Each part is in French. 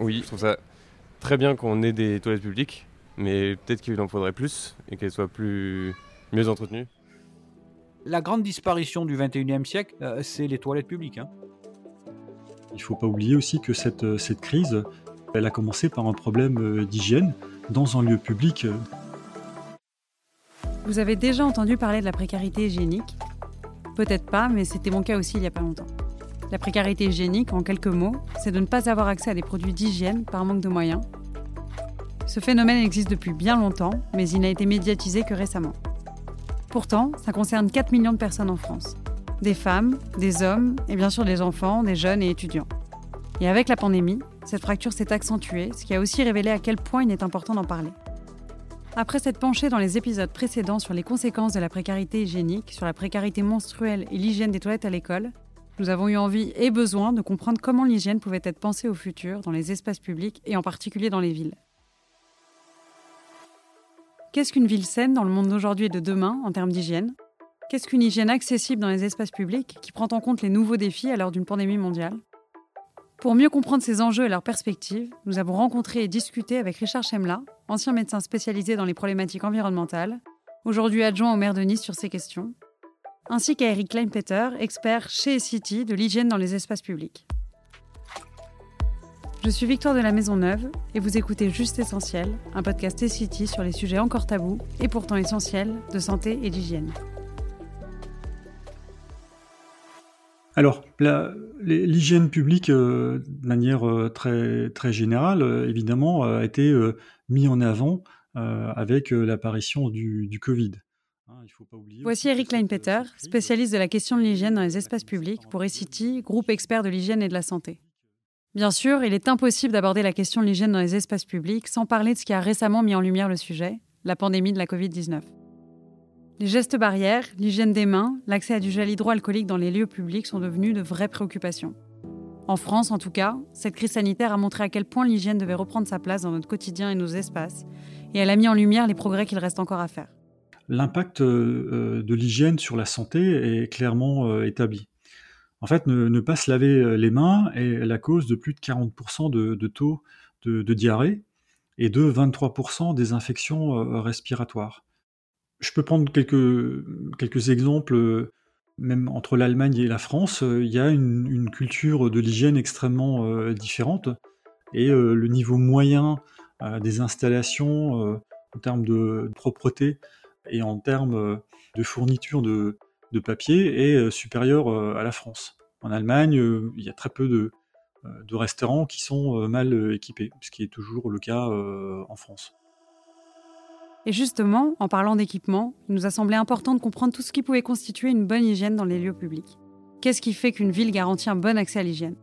Oui, je trouve ça très bien qu'on ait des toilettes publiques, mais peut-être qu'il en faudrait plus et qu'elles soient plus mieux entretenues. La grande disparition du 21e siècle, euh, c'est les toilettes publiques. hein. Il ne faut pas oublier aussi que cette, euh, cette crise, elle a commencé par un problème euh, d'hygiène dans un lieu public. Vous avez déjà entendu parler de la précarité hygiénique? Peut-être pas, mais c'était mon cas aussi il y a pas longtemps. La précarité hygiénique, en quelques mots, c'est de ne pas avoir accès à des produits d'hygiène par manque de moyens. Ce phénomène existe depuis bien longtemps, mais il n'a été médiatisé que récemment. Pourtant, ça concerne 4 millions de personnes en France. Des femmes, des hommes et bien sûr des enfants, des jeunes et étudiants. Et avec la pandémie, cette fracture s'est accentuée, ce qui a aussi révélé à quel point il est important d'en parler. Après s'être penché dans les épisodes précédents sur les conséquences de la précarité hygiénique, sur la précarité menstruelle et l'hygiène des toilettes à l'école, nous avons eu envie et besoin de comprendre comment l'hygiène pouvait être pensée au futur dans les espaces publics et en particulier dans les villes. Qu'est-ce qu'une ville saine dans le monde d'aujourd'hui et de demain en termes d'hygiène? Qu'est-ce qu'une hygiène accessible dans les espaces publics qui prend en compte les nouveaux défis à l'heure d'une pandémie mondiale? Pour mieux comprendre ces enjeux et leurs perspectives, nous avons rencontré et discuté avec Richard Chemla, ancien médecin spécialisé dans les problématiques environnementales, aujourd'hui adjoint au maire de Nice sur ces questions, ainsi qu'à Eric Kleinpeter, expert chez City de l'hygiène dans les espaces publics. Je suis Victoire de la Maison Neuve et vous écoutez Juste Essentiel, un podcast City sur les sujets encore tabous et pourtant essentiels de santé et d'hygiène. Alors, l'hygiène publique, euh, de manière euh, très, générale, euh, évidemment, a été euh, mis en avant avec l'apparition du Covid. Hein, il faut pas oublier Voici Eric Kleinpeter, spécialiste de la question de l'hygiène dans les espaces publics pour eCity, groupe expert de l'hygiène et de la santé. Bien sûr, il est impossible d'aborder la question de l'hygiène dans les espaces publics sans parler de ce qui a récemment mis en lumière le sujet, la pandémie de la Covid-19. Les gestes barrières, l'hygiène des mains, l'accès à du gel hydroalcoolique dans les lieux publics sont devenus de vraies préoccupations. En France, en tout cas, cette crise sanitaire a montré à quel point l'hygiène devait reprendre sa place dans notre quotidien et nos espaces, et elle a mis en lumière les progrès qu'il reste encore à faire. L'impact euh, euh, de l'hygiène sur la santé est clairement euh, établi. En fait, ne, pas se laver les mains est la cause de plus de 40% de, taux de, diarrhée et de 23% des infections respiratoires. Je peux prendre quelques, quelques exemples, même entre l'Allemagne et la France, il y a une, une culture de l'hygiène extrêmement différente et le niveau moyen des installations en termes de propreté et en termes euh, de fourniture de, de papier est euh, supérieur euh, à la France. En Allemagne, il y a très peu de, de restaurants qui sont mal équipés, ce qui est toujours le cas en France. Et justement, en parlant d'équipement, il nous a semblé important de comprendre tout ce qui pouvait constituer une bonne hygiène dans les lieux publics. Qu'est-ce qui fait qu'une ville garantit un bon accès à l'hygiène?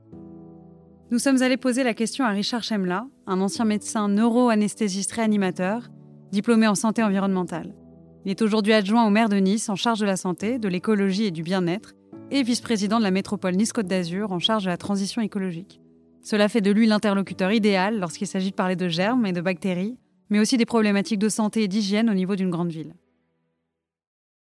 Nous sommes allés poser la question à Richard Chemla, un ancien médecin neuro-anesthésiste réanimateur, diplômé en santé environnementale. Il est aujourd'hui adjoint au maire de Nice en charge de la santé, de l'écologie et du bien-être, et vice-président de la métropole Nice-Côte d'Azur en charge de la transition écologique. Cela fait de lui l'interlocuteur idéal lorsqu'il s'agit de parler de germes et de bactéries, mais aussi des problématiques de santé et d'hygiène au niveau d'une grande ville.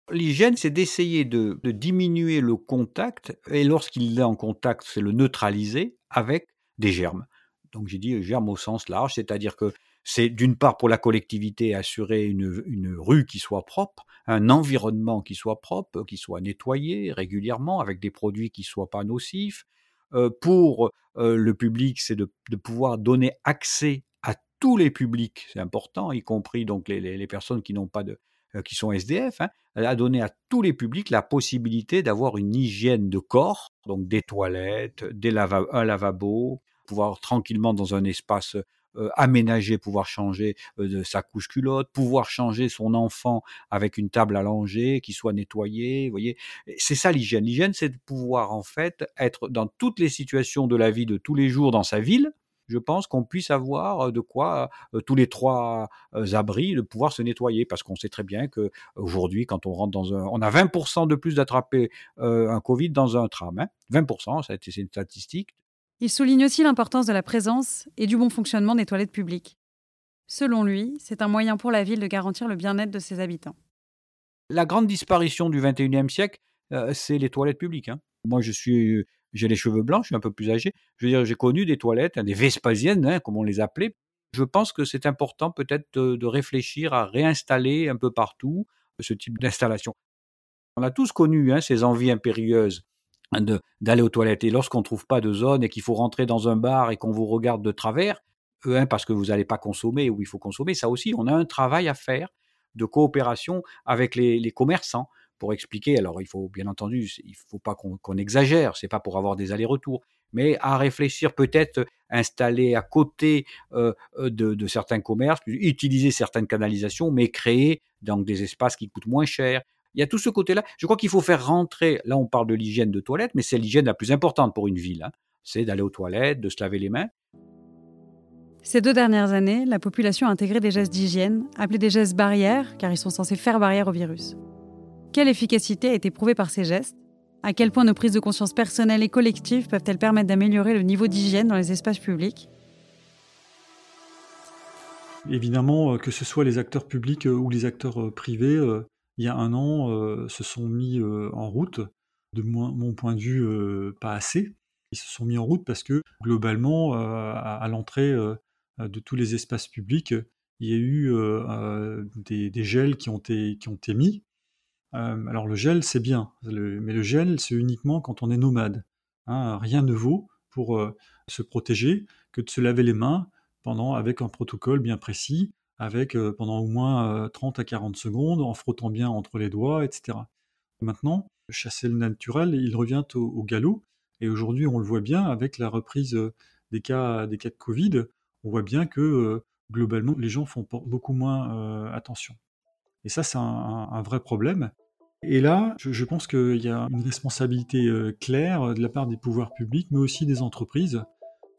L'hygiène, c'est d'essayer de, diminuer le contact, et lorsqu'il est en contact, c'est le neutraliser avec des germes. Donc j'ai dit germes au sens large, c'est-à-dire que c'est d'une part pour la collectivité assurer une, rue qui soit propre, un environnement qui soit propre, qui soit nettoyé régulièrement avec des produits qui soient pas nocifs. Euh, pour euh, le public, c'est de, pouvoir donner accès à tous les publics, c'est important, y compris donc les, personnes qui n'ont pas de, euh, qui sont SDF, hein, à donner à tous les publics la possibilité d'avoir une hygiène de corps, donc des toilettes, des lava un lavabo, pouvoir tranquillement dans un espace euh, aménagé, pouvoir changer euh, de sa couche culotte, pouvoir changer son enfant avec une table allongée qui soit nettoyée, vous voyez. C'est ça l'hygiène. L'hygiène, c'est de pouvoir en fait être dans toutes les situations de la vie de tous les jours dans sa ville, je pense qu'on puisse avoir de quoi euh, tous les trois euh, abris de pouvoir se nettoyer parce qu'on sait très bien que aujourd'hui quand on rentre dans un on a 20% de plus d'attraper euh, un Covid dans un tram hein. 20% c'est une statistique. Il souligne aussi l'importance de la présence et du bon fonctionnement des toilettes publiques. Selon lui, c'est un moyen pour la ville de garantir le bien-être de ses habitants. La grande disparition du 21e siècle, euh, c'est les toilettes publiques. Hein. Moi, je suis j'ai les cheveux blancs, je suis un peu plus âgé. Je veux dire, j'ai connu des toilettes, hein, des Vespasiennes, hein, comme on les appelait. Je pense que c'est important peut-être de, réfléchir à réinstaller un peu partout ce type d'installation. On a tous connu ces envies impérieuses d'aller aux toilettes. Et lorsqu'on ne trouve pas de zone et qu'il faut rentrer dans un bar et qu'on vous regarde de travers, euh, parce que vous n'allez pas consommer ou il faut consommer, ça aussi, on a un travail à faire de coopération avec les, commerçants pour expliquer. Alors, il faut bien entendu, il ne faut pas qu'on exagère, c'est pas pour avoir des allers-retours, mais à réfléchir peut-être installer à côté euh, euh, de, certains commerces, utiliser certaines canalisations, mais créer donc des espaces qui coûtent moins cher. Il y a tout ce côté-là. Je crois qu'il faut faire rentrer, là on parle de l'hygiène de toilette, mais c'est l'hygiène la plus importante pour une ville. Hein. C'est d'aller aux toilettes, de se laver les mains. Ces deux dernières années, la population a intégré des gestes d'hygiène, appelés des gestes barrières, car ils sont censés faire barrière au virus. Quelle efficacité a été prouvée par ces gestes? À quel point nos prises de conscience personnelles et collectives peuvent-elles permettre d'améliorer le niveau d'hygiène dans les espaces publics? Évidemment, euh, que ce soit les acteurs publics euh, ou les acteurs euh, privés, il y a un an, se sont mis en route. De mon point de vue, pas assez. Ils se sont mis en route parce que globalement, à l'entrée de tous les espaces publics, il y a eu des, gels qui ont été, qui ont été mis. alors le gel, c'est bien, mais le gel, c'est uniquement quand on est nomade. Hein. rien ne vaut pour se protéger que de se laver les mains pendant, avec un protocole bien précis, avec pendant au moins 30 à 40 secondes, en frottant bien entre les doigts, etc. Maintenant, chasser le naturel, il revient au, galop. Et aujourd'hui, on le voit bien avec la reprise des cas, des cas de Covid, on voit bien que globalement, les gens font beaucoup moins attention. Et ça, c'est un, vrai problème. Et là, je, pense qu'il y a une responsabilité claire de la part des pouvoirs publics, mais aussi des entreprises,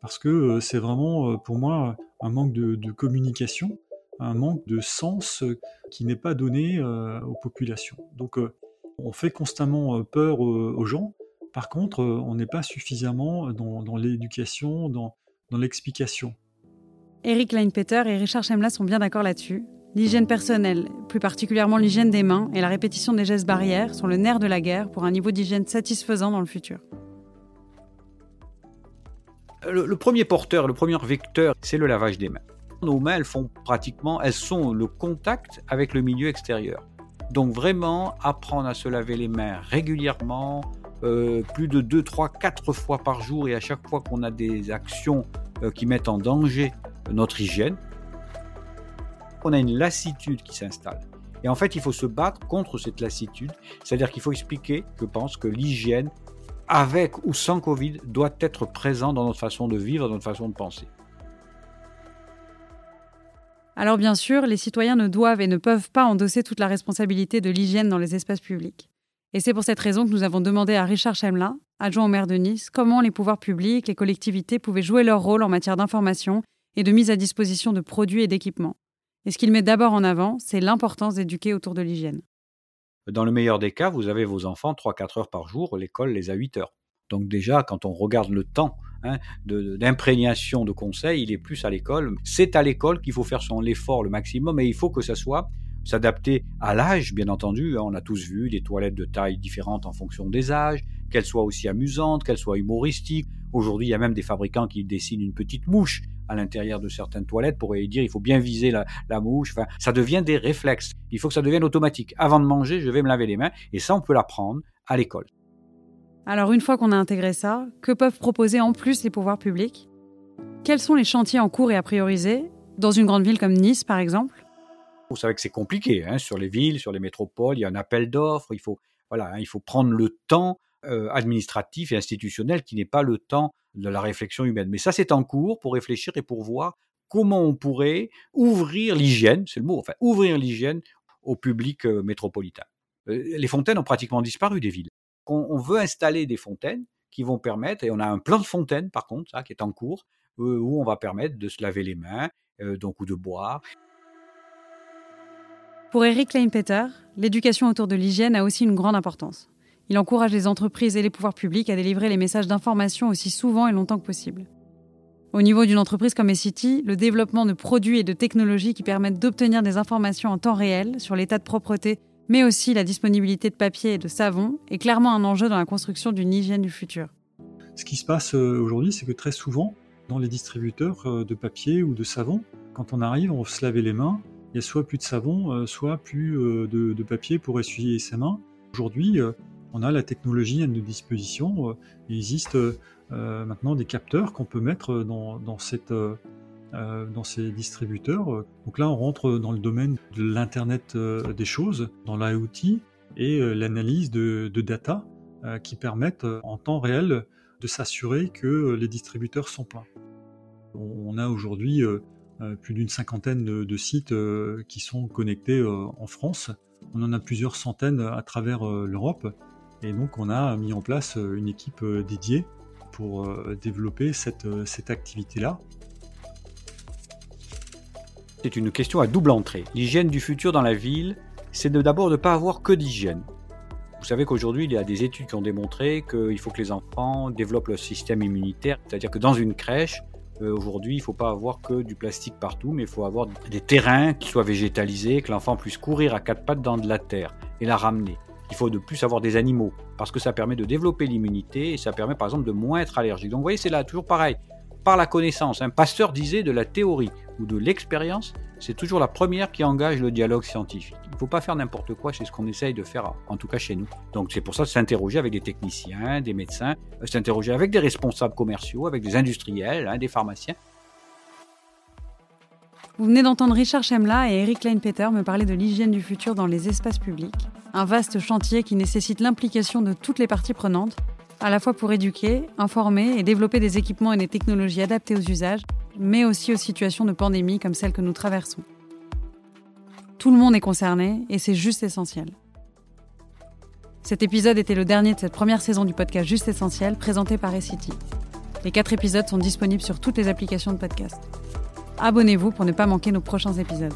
parce que c'est vraiment, pour moi, un manque de, communication, un manque de sens qui n'est pas donné aux populations. Donc, on fait constamment peur aux gens. Par contre, on n'est pas suffisamment dans, l'éducation, dans l'explication. Eric Leinpeter et Richard Chemla sont bien d'accord là-dessus. L'hygiène personnelle, plus particulièrement l'hygiène des mains et la répétition des gestes barrières, sont le nerf de la guerre pour un niveau d'hygiène satisfaisant dans le futur. Le, premier porteur, le premier vecteur, c'est le lavage des mains. Nos mains, elles font pratiquement, elles sont le contact avec le milieu extérieur. Donc vraiment, apprendre à se laver les mains régulièrement, euh, plus de 2, 3, 4 fois par jour, et à chaque fois qu'on a des actions euh, qui mettent en danger notre hygiène, on a une lassitude qui s'installe. Et en fait, il faut se battre contre cette lassitude. C'est-à-dire qu'il faut expliquer, je pense, que l'hygiène, avec ou sans Covid, doit être présent dans notre façon de vivre, dans notre façon de penser. Alors bien sûr, les citoyens ne doivent et ne peuvent pas endosser toute la responsabilité de l'hygiène dans les espaces publics. Et c'est pour cette raison que nous avons demandé à Richard Chemelin, adjoint au maire de Nice, comment les pouvoirs publics, les collectivités pouvaient jouer leur rôle en matière d'information et de mise à disposition de produits et d'équipements. Et ce qu'il met d'abord en avant, c'est l'importance d'éduquer autour de l'hygiène. Dans le meilleur des cas, vous avez vos enfants 3-4 heures par jour, l'école les a 8 heures. Donc déjà, quand on regarde le temps hein, d'imprégnation de, conseils, il est plus à l'école. C'est à l'école qu'il faut faire son effort le maximum et il faut que ça soit s'adapter à l'âge, bien entendu. Hein. On a tous vu des toilettes de taille différentes en fonction des âges, qu'elles soient aussi amusantes, qu'elles soient humoristiques. Aujourd'hui, il y a même des fabricants qui dessinent une petite mouche à l'intérieur de certaines toilettes pour dire il faut bien viser la, mouche. Enfin, ça devient des réflexes. Il faut que ça devienne automatique. Avant de manger, je vais me laver les mains. Et ça, on peut l'apprendre à l'école. Alors une fois qu'on a intégré ça, que peuvent proposer en plus les pouvoirs publics? Quels sont les chantiers en cours et à prioriser? Dans une grande ville comme Nice, par exemple? Vous savez que c'est compliqué. Hein, sur les villes, sur les métropoles, il y a un appel d'offres. Il faut, voilà, hein, il faut prendre le temps euh, administratif et institutionnel qui n'est pas le temps de la réflexion humaine. Mais ça, c'est en cours pour réfléchir et pour voir comment on pourrait ouvrir l'hygiène, c'est le mot, enfin, ouvrir l'hygiène au public euh, métropolitain. Euh, les fontaines ont pratiquement disparu des villes. On, veut installer des fontaines qui vont permettre, et on a un plan de fontaine par contre, ça, qui est en cours, euh, où on va permettre de se laver les mains, donc ou de boire. Pour Eric Leinpeter, l'éducation autour de l'hygiène a aussi une grande importance. Il encourage les entreprises et les pouvoirs publics à délivrer les messages d'information aussi souvent et longtemps que possible. Au niveau d'une entreprise comme Essity, le développement de produits et de technologies qui permettent d'obtenir des informations en temps réel sur l'état de propreté, mais aussi la disponibilité de papier et de savon, est clairement un enjeu dans la construction d'une hygiène du futur. Ce qui se passe aujourd'hui, c'est que très souvent, dans les distributeurs de papier ou de savon, quand on arrive, on se laver les mains, il y a soit plus de savon, soit plus de, papier pour essuyer ses mains. Aujourd'hui, on a la technologie à notre disposition. Il existe maintenant des capteurs qu'on peut mettre dans, cette, dans ces distributeurs. Donc là, on rentre dans le domaine de l'Internet des choses, dans l'IoT et l'analyse de, de, data qui permettent en temps réel de s'assurer que les distributeurs sont pleins. On a aujourd'hui plus d'une cinquantaine de, sites qui sont connectés en France. On en a plusieurs centaines à travers l'Europe. Et donc on a mis en place une équipe dédiée pour développer cette activité-là. C'est une question à double entrée. L'hygiène du futur dans la ville, c'est d'abord de ne pas avoir que d'hygiène. Vous savez qu'aujourd'hui, il y a des études qui ont démontré qu'il faut que les enfants développent leur système immunitaire. C'est-à-dire que dans une crèche, euh, aujourd'hui, il ne faut pas avoir que du plastique partout, mais il faut avoir des terrains qui soient végétalisés, que l'enfant puisse courir à quatre pattes dans de la terre et la ramener. Il faut de plus avoir des animaux, parce que ça permet de développer l'immunité et ça permet par exemple de moins être allergique. Donc vous voyez, c'est là toujours pareil par la connaissance. Un pasteur disait de la théorie ou de l'expérience, c'est toujours la première qui engage le dialogue scientifique. Il ne faut pas faire n'importe quoi, c'est ce qu'on essaye de faire, en tout cas chez nous. Donc c'est pour ça de s'interroger avec des techniciens, des médecins, euh, s'interroger avec des responsables commerciaux, avec des industriels, hein, des pharmaciens. Vous venez d'entendre Richard Chemla et Eric Leinpeter me parler de l'hygiène du futur dans les espaces publics, un vaste chantier qui nécessite l'implication de toutes les parties prenantes à la fois pour éduquer, informer et développer des équipements et des technologies adaptés aux usages, mais aussi aux situations de pandémie comme celle que nous traversons. Tout le monde est concerné et c'est juste essentiel. Cet épisode était le dernier de cette première saison du podcast Juste Essentiel présenté par Essity. Les quatre épisodes sont disponibles sur toutes les applications de podcast. Abonnez-vous pour ne pas manquer nos prochains épisodes.